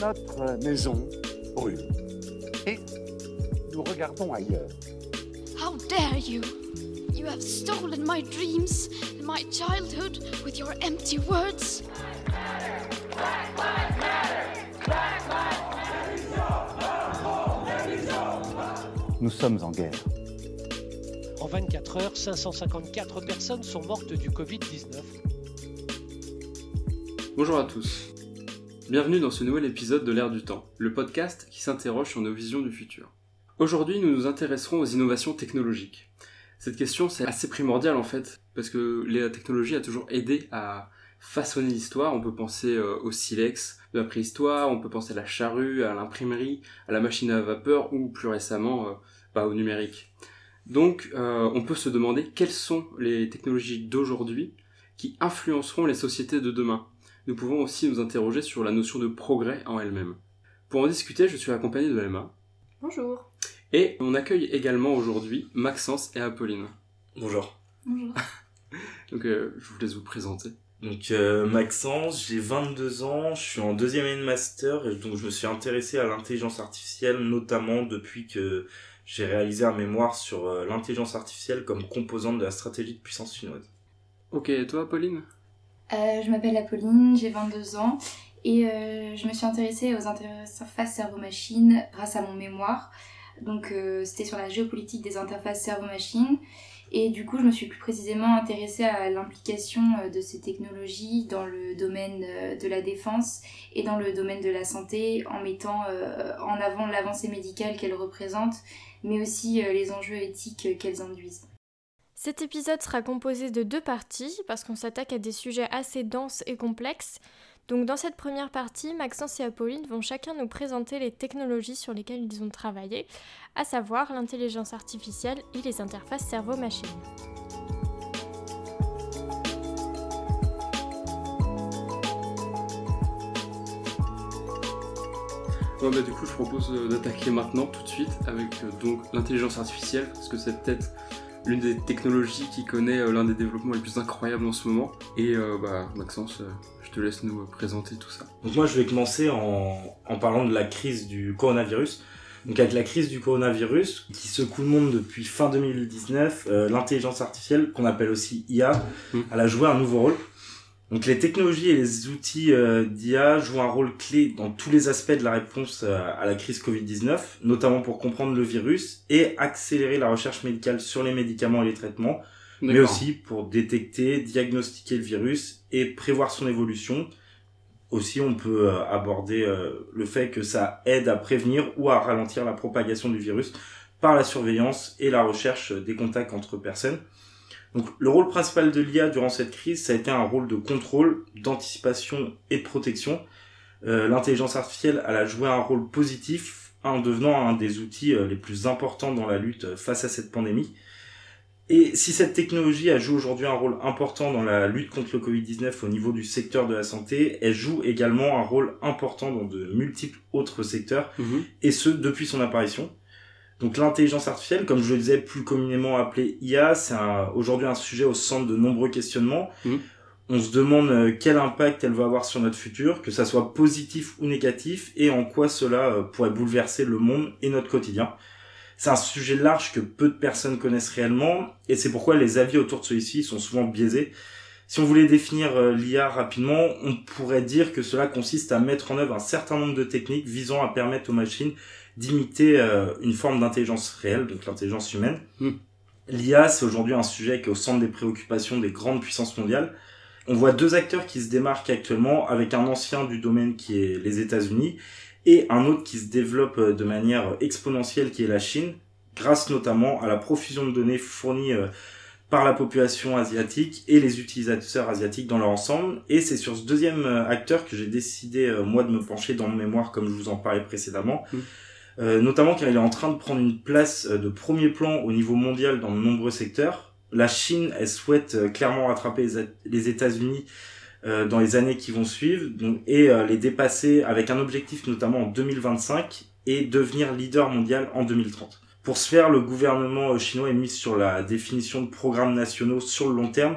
Notre maison brûle. Et nous regardons ailleurs. How dare you! You have stolen my dreams and my childhood with your empty words. Nous sommes en guerre. En 24 heures, 554 personnes sont mortes du Covid-19. Bonjour à tous. Bienvenue dans ce nouvel épisode de l'ère du temps, le podcast qui s'interroge sur nos visions du futur. Aujourd'hui, nous nous intéresserons aux innovations technologiques. Cette question, c'est assez primordial en fait, parce que la technologie a toujours aidé à façonner l'histoire. On peut penser euh, au silex de la préhistoire, on peut penser à la charrue, à l'imprimerie, à la machine à vapeur ou plus récemment euh, bah, au numérique. Donc, euh, on peut se demander quelles sont les technologies d'aujourd'hui qui influenceront les sociétés de demain. Nous pouvons aussi nous interroger sur la notion de progrès en elle-même. Pour en discuter, je suis accompagné de Emma. Bonjour. Et on accueille également aujourd'hui Maxence et Apolline. Bonjour. Bonjour. Donc euh, je vous laisse vous présenter. Donc euh, Maxence, j'ai 22 ans, je suis en deuxième année de master et donc je me suis intéressé à l'intelligence artificielle notamment depuis que j'ai réalisé un mémoire sur euh, l'intelligence artificielle comme composante de la stratégie de puissance chinoise. Ok, et toi Apolline? Euh, je m'appelle Apolline, j'ai 22 ans et euh, je me suis intéressée aux interfaces cerveau-machine grâce à mon mémoire. Donc euh, c'était sur la géopolitique des interfaces cerveau-machine et du coup je me suis plus précisément intéressée à l'implication de ces technologies dans le domaine de la défense et dans le domaine de la santé en mettant en avant l'avancée médicale qu'elles représentent mais aussi les enjeux éthiques qu'elles induisent. Cet épisode sera composé de deux parties parce qu'on s'attaque à des sujets assez denses et complexes. Donc dans cette première partie, Maxence et Apolline vont chacun nous présenter les technologies sur lesquelles ils ont travaillé, à savoir l'intelligence artificielle et les interfaces cerveau-machine. Bah, du coup, je propose euh, d'attaquer maintenant, tout de suite, avec euh, l'intelligence artificielle, parce que c'est peut-être l'une des technologies qui connaît euh, l'un des développements les plus incroyables en ce moment. Et euh, bah, Maxence, euh, je te laisse nous présenter tout ça. Donc moi je vais commencer en, en parlant de la crise du coronavirus. Donc avec la crise du coronavirus qui secoue le monde depuis fin 2019, euh, l'intelligence artificielle qu'on appelle aussi IA, Mm. elle a joué un nouveau rôle. Donc les technologies et les outils euh, d'IA jouent un rôle clé dans tous les aspects de la réponse euh, à la crise Covid-19, notamment pour comprendre le virus et accélérer la recherche médicale sur les médicaments et les traitements, mais aussi pour détecter, diagnostiquer le virus et prévoir son évolution. Aussi, on peut euh, aborder le fait que ça aide à prévenir ou à ralentir la propagation du virus par la surveillance et la recherche des contacts entre personnes. Donc, le rôle principal de l'IA durant cette crise, ça a été un rôle de contrôle, d'anticipation et de protection. Euh, L'intelligence artificielle, elle a joué un rôle positif en devenant un des outils euh, les plus importants dans la lutte euh, face à cette pandémie. Et si cette technologie a joué aujourd'hui un rôle important dans la lutte contre le Covid-19 au niveau du secteur de la santé, elle joue également un rôle important dans de multiples autres secteurs, Mhm. et ce, depuis son apparition. Donc l'intelligence artificielle, comme je le disais plus communément appelée IA, c'est aujourd'hui un sujet au centre de nombreux questionnements. Mhm. On se demande euh, quel impact elle va avoir sur notre futur, que ça soit positif ou négatif, et en quoi cela euh, pourrait bouleverser le monde et notre quotidien. C'est un sujet large que peu de personnes connaissent réellement, et c'est pourquoi les avis autour de celui-ci sont souvent biaisés. Si on voulait définir euh, l'IA rapidement, on pourrait dire que cela consiste à mettre en œuvre un certain nombre de techniques visant à permettre aux machines d'imiter euh, une forme d'intelligence réelle, donc l'intelligence humaine. Hmm. L'IA, c'est aujourd'hui un sujet qui est au centre des préoccupations des grandes puissances mondiales. On voit deux acteurs qui se démarquent actuellement, avec un ancien du domaine qui est les États-Unis et un autre qui se développe euh, de manière exponentielle qui est la Chine, grâce notamment à la profusion de données fournies euh, par la population asiatique et les utilisateurs asiatiques dans leur ensemble. Et c'est sur ce deuxième euh, acteur que j'ai décidé, moi, de me pencher dans mon mémoire, comme je vous en parlais précédemment. Mm. Euh, notamment car il est en train de prendre une place euh, de premier plan au niveau mondial dans de nombreux secteurs. La Chine, elle souhaite euh, clairement rattraper les, États-Unis dans les années qui vont suivre et les dépasser avec un objectif notamment en 2025 et devenir leader mondial en 2030. Pour ce faire, le gouvernement chinois est mis sur la définition de programmes nationaux sur le long terme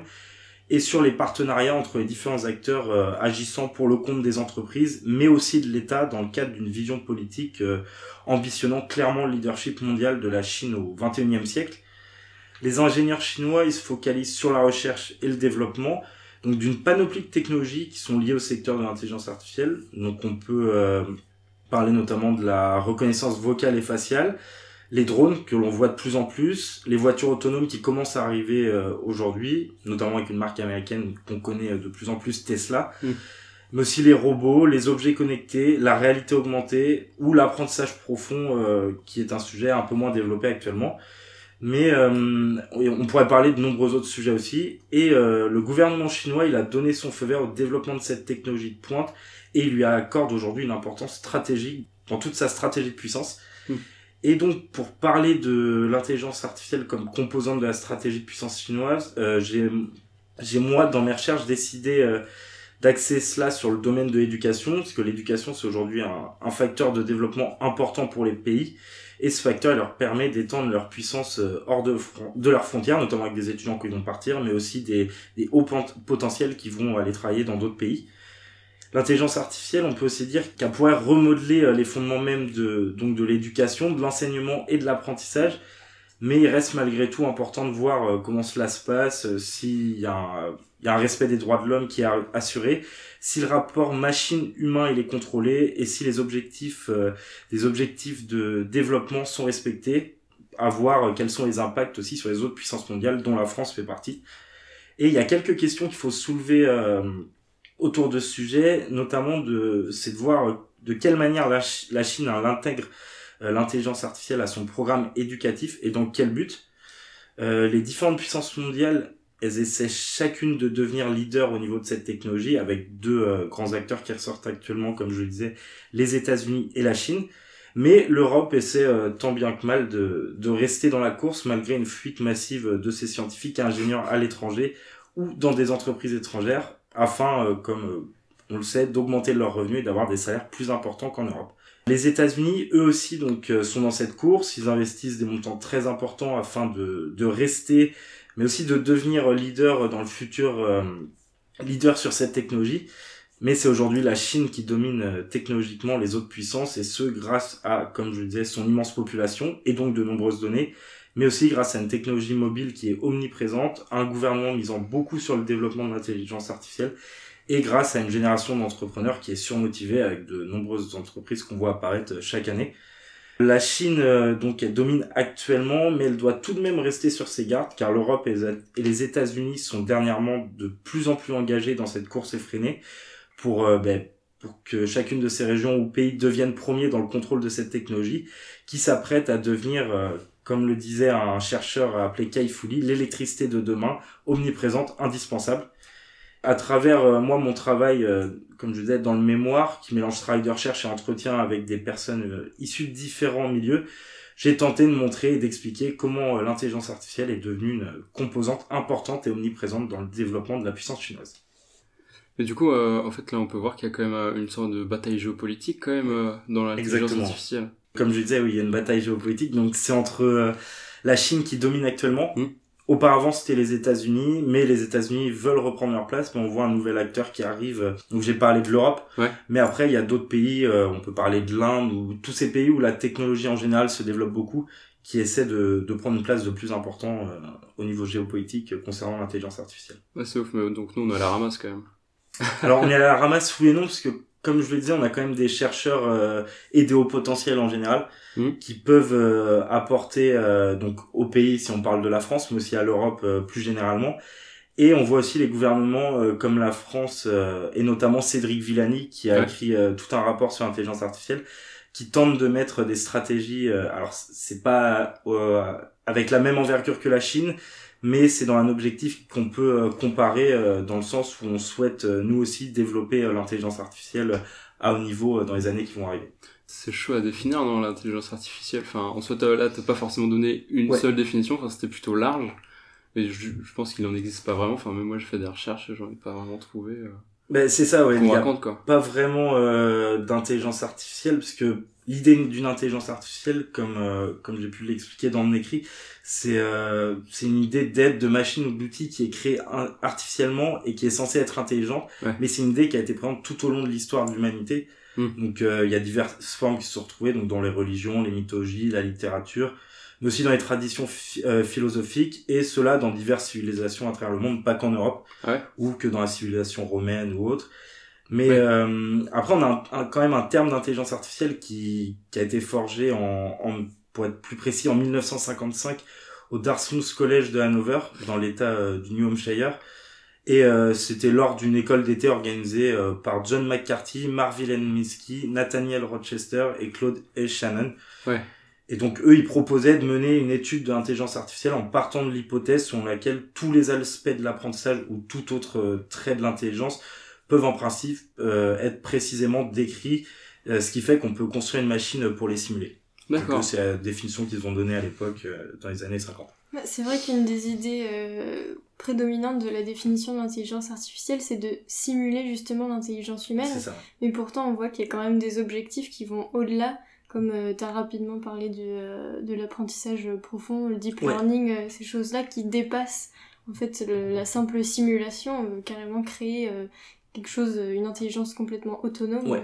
et sur les partenariats entre les différents acteurs euh, agissant pour le compte des entreprises, mais aussi de l'État dans le cadre d'une vision politique euh, ambitionnant clairement le leadership mondial de la Chine au XXIe siècle. Les ingénieurs chinois, se focalisent sur la recherche et le développement, donc d'une panoplie de technologies qui sont liées au secteur de l'intelligence artificielle. Donc on peut euh, parler notamment de la reconnaissance vocale et faciale, les drones que l'on voit de plus en plus, les voitures autonomes qui commencent à arriver euh, aujourd'hui, notamment avec une marque américaine qu'on connaît euh, de plus en plus, Tesla, Mm. mais aussi les robots, les objets connectés, la réalité augmentée ou l'apprentissage profond euh, qui est un sujet un peu moins développé actuellement. Mais euh, on pourrait parler de nombreux autres sujets aussi. Et euh, le gouvernement chinois, il a donné son feu vert au développement de cette technologie de pointe et il lui accorde aujourd'hui une importance stratégique dans toute sa stratégie de puissance. Mm. Et donc, pour parler de l'intelligence artificielle comme composante de la stratégie de puissance chinoise, euh, j'ai, moi, dans mes recherches, décidé euh, d'axer cela sur le domaine de l'éducation, parce que l'éducation, c'est aujourd'hui un, facteur de développement important pour les pays. Et ce facteur leur permet d'étendre leur puissance euh, hors de, leurs frontières, notamment avec des étudiants qui vont partir, mais aussi des, hauts pot- potentiels qui vont aller travailler dans d'autres pays. L'intelligence artificielle, on peut aussi dire qu'elle pourrait remodeler euh, les fondements même de, donc de l'éducation, de l'enseignement et de l'apprentissage. Mais il reste malgré tout important de voir euh, comment cela se passe, euh, s'il y, a un- y a un respect des droits de l'homme qui est assuré, si le rapport machine-humain est contrôlé et si les objectifs, des objectifs de développement sont respectés, à voir quels sont les impacts aussi sur les autres puissances mondiales dont la France fait partie. Et il y a quelques questions qu'il faut soulever euh, autour de ce sujet, notamment de, c'est de voir euh, de quelle manière la, la Chine elle intègre euh, l'intelligence artificielle à son programme éducatif et dans quel but. Euh, les différentes puissances mondiales, elles essaient chacune de devenir leader au niveau de cette technologie avec deux euh, grands acteurs qui ressortent actuellement, comme je le disais, les États-Unis et la Chine. Mais l'Europe essaie tant bien que mal de, de rester dans la course malgré une fuite massive de ses scientifiques et ingénieurs à l'étranger ou dans des entreprises étrangères afin, euh, comme euh, on le sait, d'augmenter leurs revenus et d'avoir des salaires plus importants qu'en Europe. Les États-Unis, eux aussi, donc, euh, sont dans cette course. Ils investissent des montants très importants afin de, rester, mais aussi de devenir leader dans le futur, leader sur cette technologie. Mais c'est aujourd'hui la Chine qui domine technologiquement les autres puissances, et ce grâce à, comme je le disais, son immense population et donc de nombreuses données, mais aussi grâce à une technologie mobile qui est omniprésente, un gouvernement misant beaucoup sur le développement de l'intelligence artificielle, et grâce à une génération d'entrepreneurs qui est surmotivée avec de nombreuses entreprises qu'on voit apparaître chaque année. La Chine, euh, donc, elle domine actuellement, mais elle doit tout de même rester sur ses gardes, car l'Europe et les- États-Unis sont dernièrement de plus en plus engagés dans cette course effrénée pour, euh, ben, pour que chacune de ces régions ou pays devienne premier dans le contrôle de cette technologie, qui s'apprête à devenir, euh, comme le disait un chercheur appelé Kai Lee, l'électricité de demain, omniprésente, indispensable. À travers euh, moi mon travail, euh, comme je disais, dans le mémoire, qui mélange travail de recherche et entretien avec des personnes euh, issues de différents milieux, j'ai tenté de montrer et d'expliquer comment l'intelligence artificielle est devenue une composante importante et omniprésente dans le développement de la puissance chinoise. Mais du coup, euh, en fait, là, on peut voir qu'il y a quand même une sorte de bataille géopolitique quand même euh, dans l'intelligence artificielle. Comme je disais, oui, il y a une bataille géopolitique. Donc c'est entre euh, la Chine qui domine actuellement. Mm. Auparavant, c'était les États-Unis, mais les États-Unis veulent reprendre leur place. Mais on voit un nouvel acteur qui arrive. euh, Donc j'ai parlé de l'Europe, Ouais. mais après il y a d'autres pays. euh, on peut parler de l'Inde ou tous ces pays où la technologie en général se développe beaucoup, qui essaient de, de prendre une place de plus important euh, au niveau géopolitique concernant l'intelligence artificielle. Ouais, c'est ouf, mais donc nous, on a la ramasse quand même. Alors on est à la ramasse oui et non parce que comme je le disais, on a quand même des chercheurs euh, et des hauts potentiels en général Mhm. qui peuvent euh, apporter euh, donc au pays si on parle de la France, mais aussi à l'Europe euh, plus généralement. Et on voit aussi les gouvernements euh, comme la France euh, et notamment Cédric Villani qui a Ouais. écrit euh, tout un rapport sur l'intelligence artificielle qui tente de mettre des stratégies. euh, alors c'est pas euh, avec la même envergure que la Chine, mais c'est dans un objectif qu'on peut euh, comparer euh, dans le sens où on souhaite euh, nous aussi développer l'intelligence artificielle à haut niveau dans les années qui vont arriver. C'est chaud à définir dans l'intelligence artificielle. Enfin, en soi, t'as- là, t'as pas forcément donné une Ouais. seule définition. Enfin, c'était plutôt large. Mais je, je pense qu'il en existe pas vraiment. Enfin, même moi, j'ai fait des recherches et j'en ai pas vraiment trouvé. Euh, Ben c'est ça, ouais. Il y a quoi. pas vraiment euh, d'intelligence artificielle parce que l'idée d'une intelligence artificielle, comme euh, comme j'ai pu l'expliquer dans mon écrit, c'est euh, c'est une idée d'aide de machine ou d'outil qui est créée artificiellement et qui est censée être intelligente, mais c'est une idée qui a été présente tout au long de l'histoire de l'humanité. Hmm. Donc il y a diverses formes qui se sont retrouvées donc dans les religions, les mythologies, la littérature, mais aussi dans les traditions philosophiques et cela dans diverses civilisations à travers le monde, pas qu'en Europe ou que dans la civilisation romaine ou autre. Mais euh, après, on a quand même un terme d'intelligence artificielle qui, qui a été forgé en, en, pour être plus précis, en 1955 au Dartmouth College de Hanover, dans l'état euh, du New Hampshire. Et euh, c'était lors d'une école d'été organisée euh, par John McCarthy, Marvin Minsky, Nathaniel Rochester et Claude E. Shannon. Ouais. Et donc eux, ils proposaient de mener une étude d'intelligence artificielle en partant de l'hypothèse selon laquelle tous les aspects de l'apprentissage ou tout autre trait de l'intelligence peuvent en principe euh, être précisément décrits, euh, ce qui fait qu'on peut construire une machine pour les simuler. D'accord. C'est la définition qu'ils ont donnée à l'époque, euh, dans les années 50. Bah, c'est vrai qu'une des idées prédominantes de la définition de l'intelligence artificielle, c'est de simuler justement l'intelligence humaine. C'est ça. Mais pourtant, on voit qu'il y a quand même des objectifs qui vont au-delà comme tu as rapidement parlé de, de l'apprentissage profond, le deep learning, ces choses-là qui dépassent en fait la simple simulation, carrément créer quelque chose, euh, une intelligence complètement autonome. Ouais.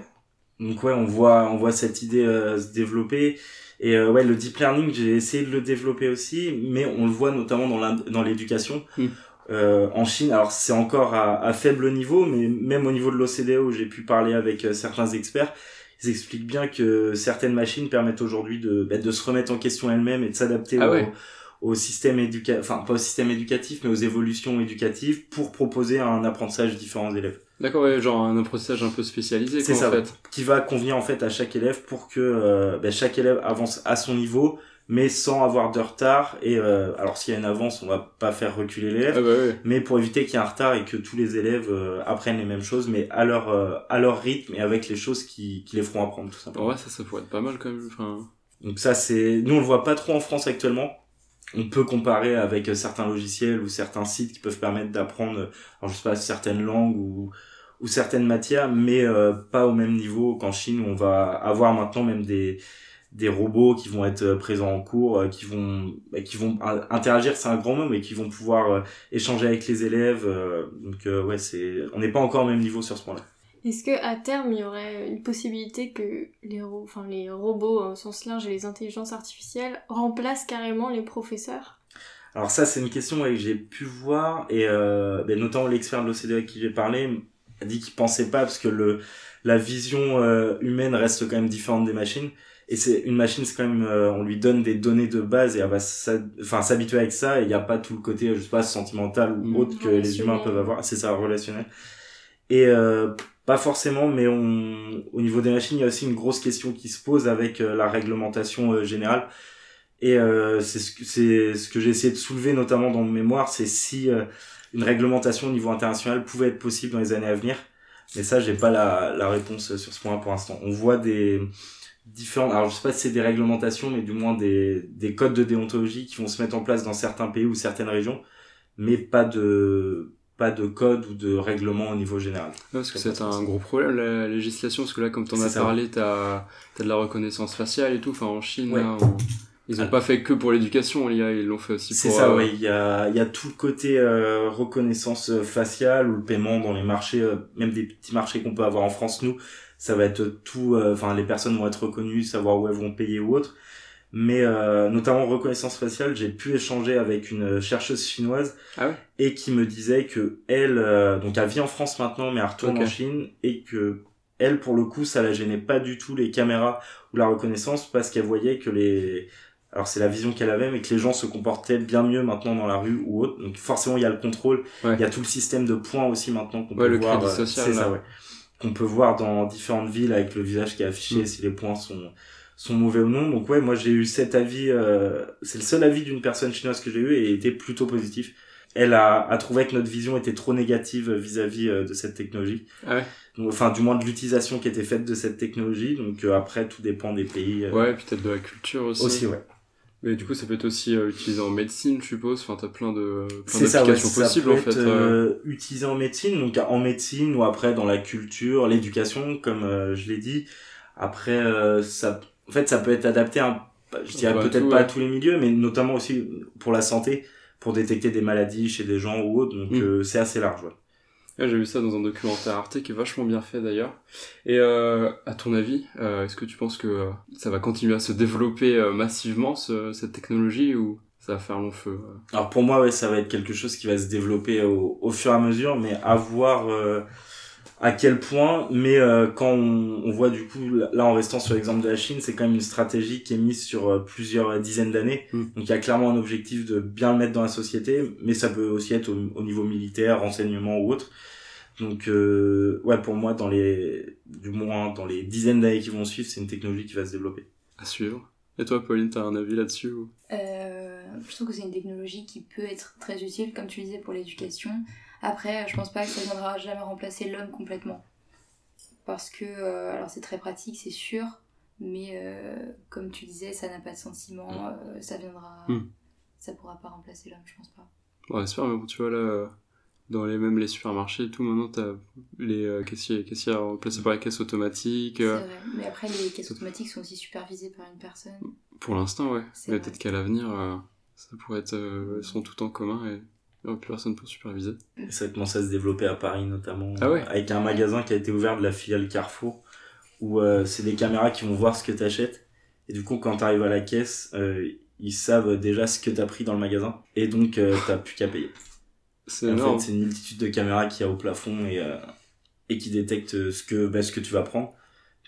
Donc ouais, on voit, on voit cette idée euh, se développer. Et euh, ouais, le deep learning, j'ai essayé de le développer aussi, mais on le voit notamment dans dans l'éducation. Hmm. Euh, en Chine, alors c'est encore à, à, faible niveau, mais même au niveau de l'OCDE où j'ai pu parler avec certains experts, ils expliquent bien que certaines machines permettent aujourd'hui de, bah, de se remettre en question elles-mêmes et de s'adapter ah au, au, système éducatif, enfin pas au système éducatif, mais aux évolutions éducatives pour proposer un apprentissage différent aux élèves. D'accord, ouais, genre un apprentissage un peu spécialisé, quoi, ça, en fait. Qui va convenir en fait à chaque élève pour que euh, ben, chaque élève avance à son niveau, mais sans avoir de retard. Et euh, alors s'il y a une avance, on va pas faire reculer l'élève, ah bah mais pour éviter qu'il y ait un retard et que tous les élèves euh, apprennent les mêmes choses, mais à leur à leur rythme et avec les choses qui, qui les feront apprendre tout simplement. Ouais, ça, ça pourrait être pas mal quand même. Enfin... Donc ça, c'est nous on le voit pas trop en France actuellement on peut comparer avec certains logiciels ou certains sites qui peuvent permettre d'apprendre, alors je sais pas, certaines langues ou ou certaines matières, mais euh, pas au même niveau qu'en Chine où on va avoir maintenant même des des robots qui vont être présents en cours, euh, qui vont bah, qui vont interagir, c'est un grand mot, mais qui vont pouvoir euh, échanger avec les élèves. donc ouais, c'est on n'est pas encore au même niveau sur ce point-là. Est-ce que à terme il y aurait une possibilité que les, enfin, les robots au sens large et les intelligences artificielles remplacent carrément les professeurs? Alors ça c'est une question que j'ai pu voir et euh, ben, notamment l'expert de l'OCDE avec qui j'ai parlé a dit qu'il pensait pas parce que le la vision euh, humaine reste quand même différente des machines. Et c'est une machine c'est quand même euh, on lui donne des données de base et elle va s'habituer avec ça. Et il n'y a pas tout le côté je sais pas sentimental ou autre que les humains peuvent avoir. C'est ça relationnel. Et euh, pas forcément mais on au niveau des machines il y a aussi une grosse question qui se pose avec la réglementation générale. Et c'est ce que c'est ce que j'ai essayé de soulever notamment dans mon mémoire c'est si une réglementation au niveau international pouvait être possible dans les années à venir. Mais ça, j'ai pas la, la réponse sur ce point pour l'instant. On voit des différents, alors je sais pas si c'est des réglementations, mais du moins des, des codes de déontologie qui vont se mettre en place dans certains pays ou certaines régions, mais pas de pas de code ou de règlement au niveau général. parce que c'est un gros problème la législation, parce que là, comme tu en as parlé, tu as, de la reconnaissance faciale et tout, enfin en Chine, là, ils n'ont pas fait que pour l'éducation, ils l'ont fait aussi pour... C'est ça, euh, oui. Il y a, il y a tout le côté euh, reconnaissance euh, faciale ou le paiement dans les marchés, même des petits marchés qu'on peut avoir en France, nous, ça va être tout... Enfin, les personnes vont être reconnues, savoir où elles vont payer ou autre. Mais notamment reconnaissance faciale, j'ai pu échanger avec une chercheuse chinoise ah et qui me disait que elle, donc elle vit en France maintenant, mais elle retourne en Chine et que elle, pour le coup, ça la gênait pas du tout les caméras ou la reconnaissance parce qu'elle voyait que les alors c'est la vision qu'elle avait, mais que les gens se comportaient bien mieux maintenant dans la rue ou autre. Donc forcément il y a le contrôle, il y a tout le système de points aussi maintenant qu'on peut voir. Euh, c'est ça, ouais. Qu'on peut voir dans différentes villes avec le visage qui est affiché, mm. si les points sont sont mauvais ou non. Donc ouais, moi j'ai eu cet avis. Euh, c'est le seul avis d'une personne chinoise que j'ai eu et il était plutôt positif. Elle a, a trouvé que notre vision était trop négative vis-à-vis euh, de cette technologie. Ah ouais. Donc, enfin, du moins de l'utilisation qui était faite de cette technologie. Donc après, tout dépend des pays. Ouais, peut-être de la culture aussi. Aussi, ouais. Mais du coup, ça peut être aussi euh, utilisé en médecine, je suppose. Enfin, t'as plein de plein d'applications possibles en fait. Euh, utilisé en médecine, donc en médecine ou après dans la culture, l'éducation, comme euh, je l'ai dit. Après, euh, ça, en fait, ça peut être adapté, à, je dirais Bah, peut-être pas à ouais. tous les milieux, mais notamment aussi pour la santé, pour détecter des maladies chez des gens ou autres. Donc, Mm. euh, c'est assez large. ouais. J'ai vu ça dans un documentaire Arte qui est vachement bien fait d'ailleurs. Et euh, à ton avis, euh, est-ce que tu penses que euh, ça va continuer à se développer euh, massivement ce- cette technologie ou ça va faire long feu euh? Alors pour moi, ouais, ça va être quelque chose qui va se développer au, au fur et à mesure, mais à voir euh, à quel point. Mais euh, quand on, on voit du coup, là en restant sur l'exemple de la Chine, c'est quand même une stratégie qui est mise sur euh, plusieurs dizaines d'années. Mm. Donc il y a clairement un objectif de bien le mettre dans la société, mais ça peut aussi être au, au niveau militaire, renseignement ou autre. Donc euh, ouais, pour moi, dans les, du moins dans les dizaines d'années qui vont suivre, c'est une technologie qui va se développer. à suivre Et toi, Pauline, t'as un avis là-dessus ou... Euh, je trouve que c'est une technologie qui peut être très utile, comme tu disais, pour l'éducation. Après, je pense pas que ça viendra jamais remplacer l'homme complètement. Parce que, euh, alors c'est très pratique, c'est sûr, mais euh, comme tu disais, ça n'a pas de sentiment, euh, ça viendra. Mm. Ça pourra pas remplacer l'homme, je pense pas. Bon, j'espère, mais bon, tu vois là, dans les même les supermarchés et tout, maintenant t'as les caissiers, caissières remplacés par les caisses automatiques. C'est vrai. Mais après, les caisses automatiques sont aussi supervisées par une personne. pour l'instant, ouais. C'est Mais vrai. peut-être qu'à l'avenir, ça pourrait être, elles sont tout en commun et il n'y aura plus personne pour superviser. Et ça commence à se développer à Paris notamment, Ah ouais avec un magasin qui a été ouvert de la filiale Carrefour, où euh, c'est des caméras qui vont voir ce que tu achètes. Et du coup, quand tu arrives à la caisse, euh, ils savent déjà ce que tu as pris dans le magasin. Et donc, euh, t'as plus qu'à payer. C'est En énorme. fait, c'est une multitude de caméras qu'il y a au plafond et, euh, et qui détectent ce que, bah, ce que tu vas prendre.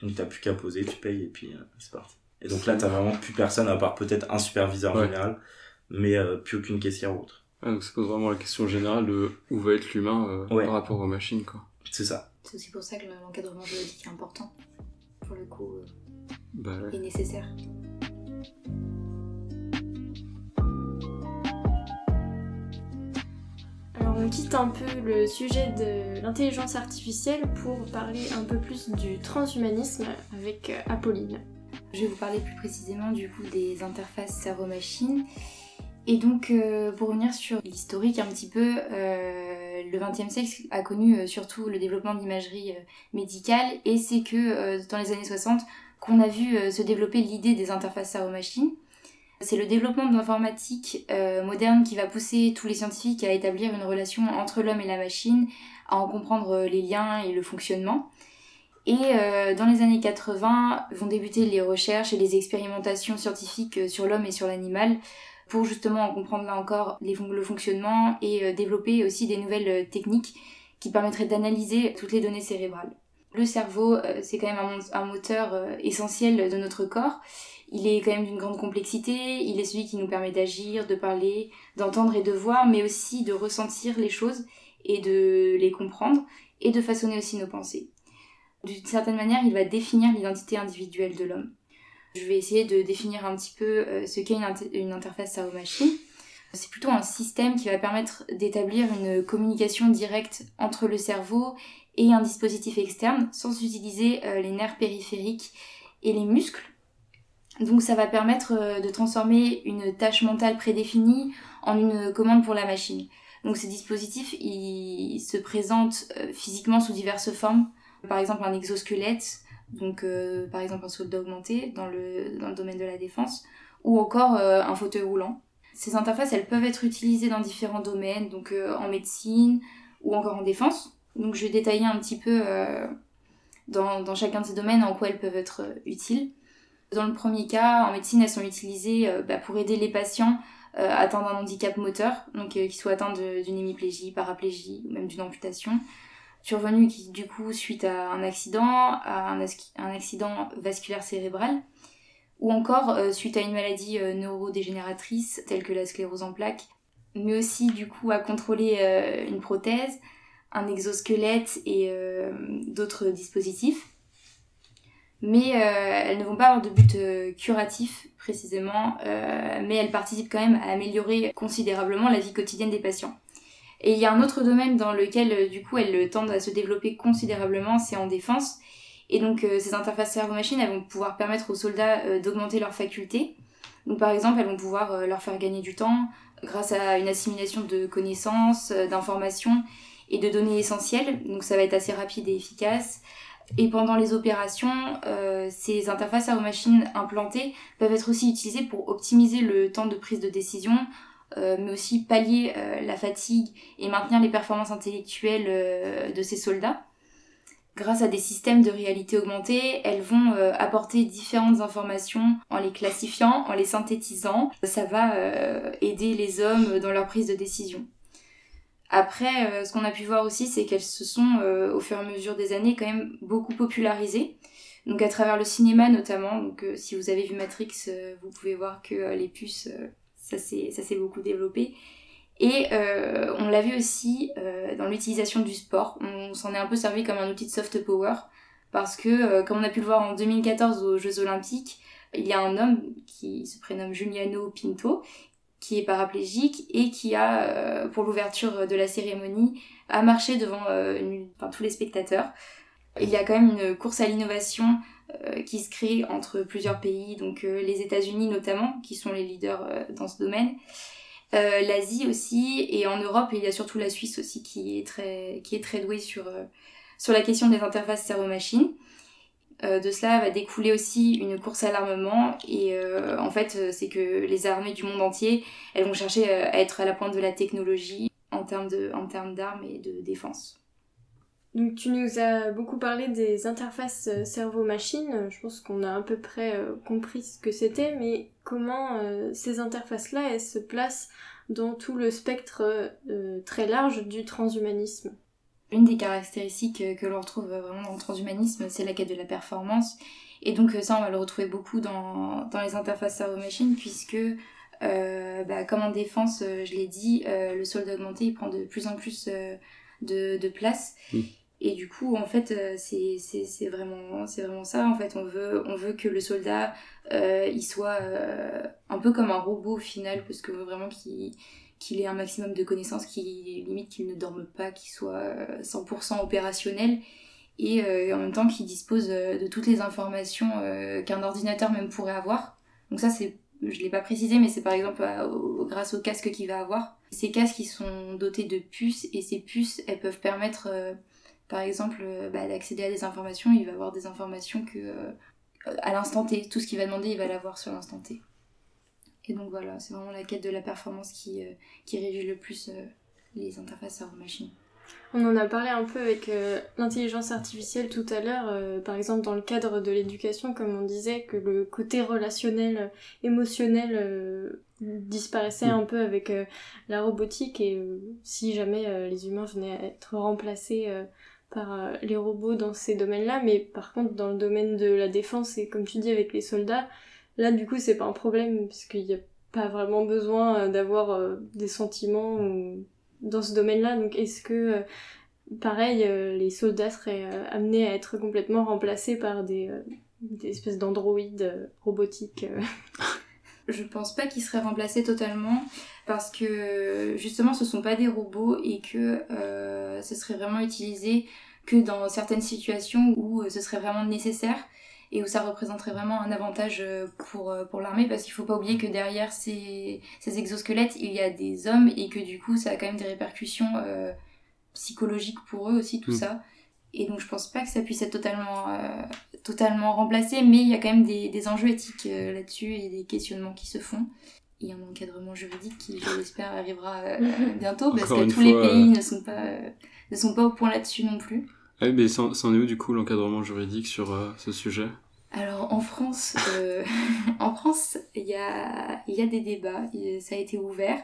Donc, t'as plus qu'à poser, tu payes et puis euh, c'est parti. Et donc là, t'as vraiment plus personne à part peut-être un superviseur Ouais. général, mais euh, plus aucune caissière ou autre. Ah, donc ça pose vraiment la question générale de où va être l'humain euh, Ouais. par rapport aux machines, quoi. C'est ça. C'est aussi pour ça que l'encadrement juridique est important. Pour le coup, euh, Bah ouais. est nécessaire. Alors on quitte un peu le sujet de l'intelligence artificielle pour parler un peu plus du transhumanisme avec euh, Apolline. Je vais vous parler plus précisément du coup des interfaces cerveau-machine. Et donc, euh, pour revenir sur l'historique un petit peu, euh, le XXe siècle a connu euh, surtout le développement euh, médicale, et c'est que dans les années 60 qu'on a vu se développer l'idée des interfaces cerveau-machine. C'est le développement de l'informatique moderne qui va pousser tous les scientifiques à établir une relation entre l'homme et la machine, à en comprendre les liens et le fonctionnement. Et dans les années 80 vont débuter les recherches et les expérimentations scientifiques sur l'homme et sur l'animal pour justement en comprendre là encore le fonctionnement et euh, développer aussi des nouvelles euh, techniques qui permettraient d'analyser toutes les données cérébrales. Le cerveau, euh, c'est quand même un, moteur essentiel de notre corps. Il est quand même d'une grande complexité, il est celui qui nous permet d'agir, de parler, d'entendre et de voir, mais aussi de ressentir les choses et de les comprendre et de façonner aussi nos pensées. D'une certaine manière, il va définir l'identité individuelle de l'homme. Je vais essayer de définir un petit peu euh, ce qu'est une, inter- une interface cerveau-machine. C'est plutôt un système qui va permettre d'établir une communication directe entre le cerveau et un dispositif externe sans utiliser euh, les nerfs périphériques et les muscles. Donc ça va permettre euh, de transformer une tâche mentale prédéfinie en une commande pour la machine. Donc ces dispositifs, ils se présentent physiquement sous diverses formes. Par exemple un exosquelette, donc euh, par exemple un soldat augmenté dans le, dans le domaine de la défense, ou encore euh, un fauteuil roulant. Ces interfaces, elles peuvent être utilisées dans différents domaines, donc euh, en médecine ou encore en défense. Donc je vais détailler un petit peu dans, dans chacun de ces domaines en quoi elles peuvent être utiles. Dans le premier cas, en médecine, elles sont utilisées bah, pour aider les patients atteints d'un handicap moteur, donc euh, qui soient atteints d'une hémiplégie, paraplégie ou même d'une amputation, survenue du coup suite à un accident, à un, accident vasculaire cérébral, ou encore euh, suite à une maladie euh, neurodégénératrice telle que la sclérose en plaques, mais aussi du coup à contrôler euh, une prothèse, un exosquelette et d'autres dispositifs. Mais elles ne vont pas avoir de but curatif précisément, mais elles participent quand même à améliorer considérablement la vie quotidienne des patients. Et il y a un autre domaine dans lequel euh, du coup elles tendent à se développer considérablement, c'est en défense. Et donc euh, ces interfaces cerveau-machine, elles vont pouvoir permettre aux soldats euh, d'augmenter leurs facultés. Donc par exemple, elles vont pouvoir leur faire gagner du temps grâce à une assimilation de connaissances, d'informations et de données essentielles. Donc ça va être assez rapide et efficace. Et pendant les opérations, ces interfaces cerveau-machine implantées peuvent être aussi utilisées pour optimiser le temps de prise de décision, euh, mais aussi pallier euh, la fatigue et maintenir les performances intellectuelles euh, de ces soldats. Grâce à des systèmes de réalité augmentée, elles vont euh, apporter différentes informations en les classifiant, en les synthétisant. Ça va euh, aider les hommes dans leur prise de décision. Après, ce qu'on a pu voir aussi, c'est qu'elles se sont, au fur et à mesure des années, quand même beaucoup popularisées. Donc à travers le cinéma notamment. Donc si vous avez vu Matrix, vous pouvez voir que les puces, ça s'est beaucoup développé. Et euh, on l'a vu aussi euh, dans l'utilisation du sport. On s'en est un peu servi comme un outil de soft power. Parce que, euh, comme on a pu le voir en 2014 aux Jeux Olympiques, il y a un homme qui se prénomme Giuliano Pinto, qui est paraplégique et qui a, pour l'ouverture de la cérémonie, a marché devant tous les spectateurs. Il y a quand même une course à l'innovation qui se crée entre plusieurs pays, donc euh, les États-Unis notamment, qui sont les leaders euh, dans ce domaine. Euh, L'Asie aussi, et en Europe, il y a surtout la Suisse aussi qui est très, qui est très douée sur, euh, sur la question des interfaces cerveau-machine. Euh, de cela va découler aussi une course à l'armement, et euh, en fait, euh, c'est que les armées du monde entier, elles vont chercher euh, à être à la pointe de la technologie en termes d'armes et de défense. Donc tu nous as beaucoup parlé des interfaces euh, cerveau-machine, je pense qu'on a à peu près euh, compris ce que c'était, mais comment euh, ces interfaces-là, elles se placent dans tout le spectre euh, très large du transhumanisme? Une des caractéristiques que l'on retrouve vraiment dans le transhumanisme, c'est la quête de la performance. Et donc ça, on va le retrouver beaucoup dans, dans les interfaces cerveau-machine, puisque, euh, bah, comme en défense, euh, je l'ai dit, euh, le soldat augmenté, il prend de plus en plus euh, de, de place. Mm. Et du coup, en fait, euh, c'est c'est- c'est vraiment, c'est vraiment ça. En fait, on veut, on veut que le soldat, euh, il soit euh, un peu comme un robot au final, parce que vraiment qu'il qu'il ait un maximum de connaissances, qu'il limite qu'il ne dorme pas, qu'il soit euh, 100% opérationnel et en même temps qu'il dispose de toutes les informations qu'un ordinateur même pourrait avoir. Donc ça c'est je l'ai pas précisé mais c'est par exemple grâce au casque qu'il va avoir. Ces casques ils sont dotés de puces et ces puces elles peuvent permettre par exemple euh, bah, d'accéder à des informations, il va avoir des informations que euh, à l'instant T, tout ce qu'il va demander, il va l'avoir sur l'instant T. Et donc voilà, c'est vraiment la quête de la performance qui, euh, qui régit le plus euh, les interfaces cerveau-machine. On en a parlé un peu avec l'intelligence artificielle tout à l'heure, par exemple dans le cadre de l'éducation, comme on disait, que le côté relationnel, émotionnel disparaissait un peu avec la robotique et si jamais les humains venaient à être remplacés par euh, les robots dans ces domaines-là, mais par contre dans le domaine de la défense et comme tu dis avec les soldats, là du coup c'est pas un problème puisqu'il n'y a pas vraiment besoin euh, d'avoir euh, des sentiments dans ce domaine-là. Donc est-ce que, pareil, les soldats seraient amenés à être complètement remplacés par des, des espèces d'androïdes robotiques. Je pense pas qu'ils seraient remplacés totalement parce que justement ce sont pas des robots et que euh, ce serait vraiment utilisé que dans certaines situations où euh, ce serait vraiment nécessaire et où ça représenterait vraiment un avantage euh, pour, euh, pour l'armée parce qu'il faut pas oublier que derrière ces, ces exosquelettes il y a des hommes et que du coup ça a quand même des répercussions euh, psychologiques pour eux aussi tout Mm. ça et donc je pense pas que ça puisse être totalement, euh, totalement remplacé, mais il y a quand même des, des enjeux éthiques euh, là-dessus et des questionnements qui se font. Et un encadrement juridique qui, je l'espère, arrivera euh, bientôt, parce que tous les pays euh, ne, sont pas, euh, ne sont pas au point là-dessus non plus. Ah oui, mais c'en est où du coup l'encadrement juridique sur euh, ce sujet? Alors en France, euh, en France, il y a, il y a des débats, ça a été ouvert,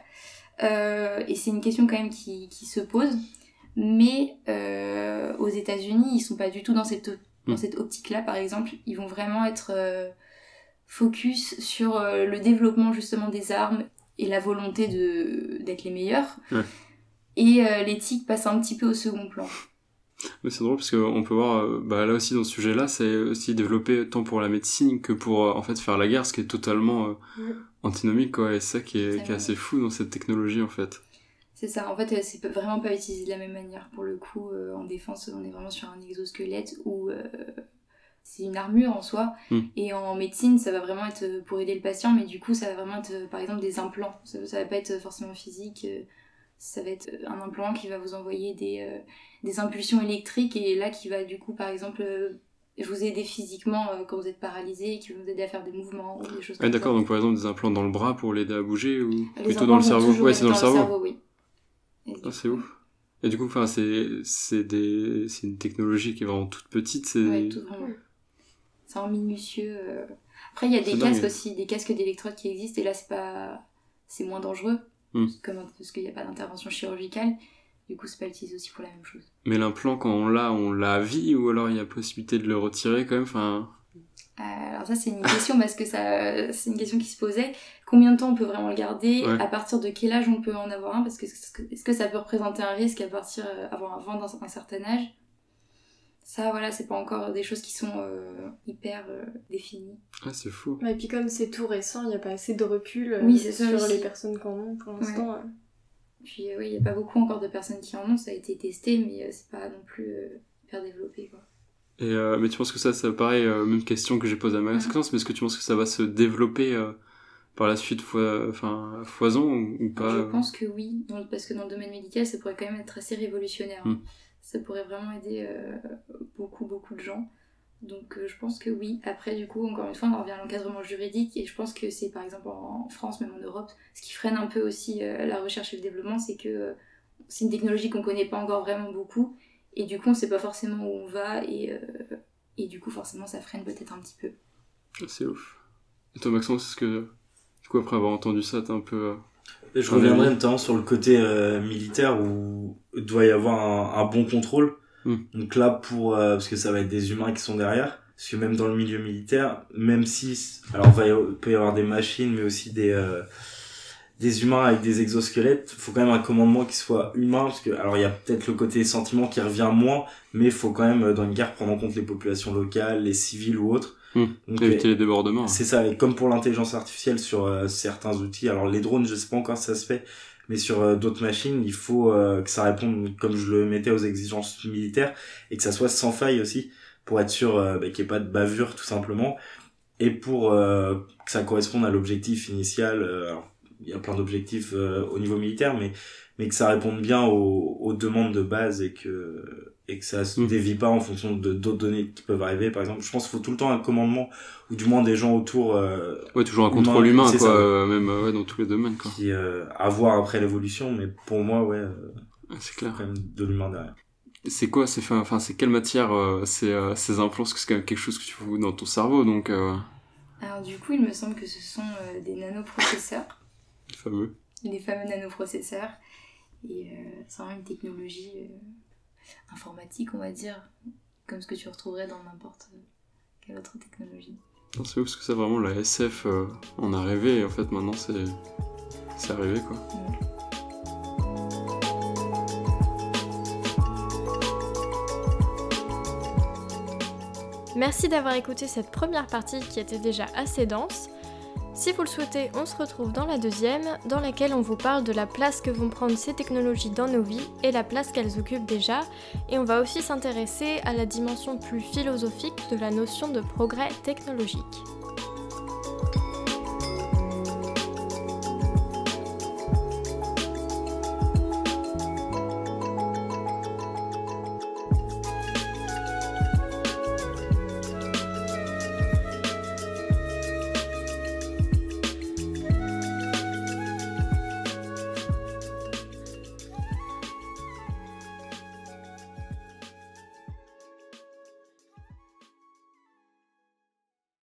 euh, et c'est une question quand même qui, qui se pose. Mais euh, aux États-Unis, ils sont pas du tout dans cette, dans Mm. cette optique-là, par exemple. Ils vont vraiment être euh, focus sur euh, le développement justement des armes et la volonté de d'être les meilleurs. Ouais. Et euh, l'éthique passe un petit peu au second plan. Mais c'est drôle parce qu'on peut voir, bah, là aussi dans ce sujet-là, c'est aussi développé tant pour la médecine que pour en fait faire la guerre, ce qui est totalement antinomique quoi. Et c'est ça qui est, qui assez fou dans cette technologie en fait. C'est ça, en fait, c'est vraiment pas utilisé de la même manière. Pour le coup, euh, en défense, on est vraiment sur un exosquelette où euh, c'est une armure en soi. Mm. Et en médecine, ça va vraiment être euh, pour aider le patient, mais du coup, ça va vraiment être, par exemple, des implants. Ça, ça va pas être forcément physique. ça va être un implant qui va vous envoyer des, euh, des impulsions électriques et là qui va du coup par exemple vous aider physiquement euh, quand vous êtes paralysé, qui va vous aider à faire des mouvements ou des choses Ouais, comme d'accord, ça. donc par exemple des implants dans le bras pour l'aider à bouger ou Les plutôt dans le cerveau Ouais, c'est dans le cerveau. oui. Ah, c'est ouf. Et du coup, enfin, c'est c'est des c'est une technologie qui est vraiment toute petite. C'est Ouais, tout vraiment. C'est en minutieux. euh. Après, il y a des casques dingue. aussi, des casques d'électrodes qui existent, et là, c'est pas, c'est moins dangereux, Hmm. comme, parce qu'il n'y a pas d'intervention chirurgicale. Du coup, c'est pas utilisé aussi pour la même chose. Mais l'implant, quand on l'a, on l'a à vie ou alors il y a possibilité de le retirer quand même. Enfin, Euh, alors ça, c'est une question parce que ça, c'est une question qui se posait. Combien de temps on peut vraiment le garder Ouais. À partir de quel âge on peut en avoir un Parce que est-ce que- ça peut représenter un risque à partir euh, avant, avant d'un un certain âge? Ça, voilà, c'est pas encore des choses qui sont euh, hyper euh, définies. ah, c'est fou. Et puis comme c'est tout récent, il n'y a pas assez de recul euh, Oui, ça sur aussi. les personnes qui en ont pour l'instant. euh. Puis euh, oui, il n'y a pas beaucoup encore de personnes qui en ont, ça a été testé, mais euh, c'est pas non plus euh, hyper développé. Quoi. Et euh, mais tu penses que ça, c'est pareil, euh, même question que j'ai posée à Mhm. Maxence, mais est-ce que tu penses que ça va se développer euh, par la suite, enfin, foison ou, pas Je euh pense que oui, dans- parce que dans le domaine médical, ça pourrait quand même être assez révolutionnaire. hein. Mm. Ça pourrait vraiment aider euh, beaucoup, beaucoup de gens. Donc euh, je pense que oui. Après, du coup, encore une fois, on revient à l'encadrement juridique, et je pense que c'est par exemple en France, même en Europe, ce qui freine un peu aussi euh, la recherche et le développement, c'est que c'est une technologie qu'on connaît pas encore vraiment beaucoup, et du coup, on sait pas forcément où on va, et, et du coup, forcément, ça freine peut-être un petit peu. C'est ouf. Et toi, Maxence, est-ce que du coup après avoir entendu ça, t'es un peu euh, Et je reviendrai notamment sur le côté euh, militaire où il doit y avoir un, un bon contrôle. Hmm. Donc là, pour euh, parce que ça va être des humains qui sont derrière. Parce que même dans le milieu militaire, même si alors va y peut y avoir des machines, mais aussi des euh, des humains avec des exosquelettes, faut quand même un commandement qui soit humain. Parce que alors il y a peut-être le côté sentiment qui revient moins, mais il faut quand même euh, dans une guerre prendre en compte les populations locales, les civils ou autres. Hmm. Donc, éviter les débordements hein. c'est ça, et comme pour l'intelligence artificielle sur euh, certains outils, alors les drones, je sais pas encore si ça se fait, mais sur euh, d'autres machines, il faut euh, que ça réponde, comme je le mettais, aux exigences militaires, et que ça soit sans faille aussi, pour être sûr euh, bah, qu'il n'y ait pas de bavure, tout simplement, et pour euh, que ça corresponde à l'objectif initial. euh, alors, il y a plein d'objectifs euh, au niveau militaire, mais mais que ça réponde bien aux, aux demandes de base et que et que ça se Mm. dévie pas en fonction de d'autres données qui peuvent arriver. Par exemple, je pense qu'il faut tout le temps un commandement ou du moins des gens autour euh, Ouais, toujours un contrôle humain, quoi, ça, euh, même euh, ouais, dans tous les domaines, quoi. qui euh, à voir après l'évolution. Mais pour moi, ouais, euh, c'est clair. quand même de l'humain derrière. C'est quoi, c'est fait, enfin, c'est quelle matière, euh, c'est euh, ces parce que c'est quand même quelque chose que tu fous dans ton cerveau, donc euh, Alors du coup, il me semble que ce sont euh, des nanoprocesseurs. fameux. les fameux nanoprocesseurs. Et euh, c'est vraiment une technologie euh, informatique, on va dire, comme ce que tu retrouverais dans n'importe quelle autre technologie. C'est ouf, parce que ça, vraiment, la SF, euh, on a rêvé, et en fait, maintenant, c'est c'est arrivé, quoi. Merci d'avoir écouté cette première partie qui était déjà assez dense. Si vous le souhaitez, on se retrouve dans la deuxième, dans laquelle on vous parle de la place que vont prendre ces technologies dans nos vies et la place qu'elles occupent déjà, et on va aussi s'intéresser à la dimension plus philosophique de la notion de progrès technologique.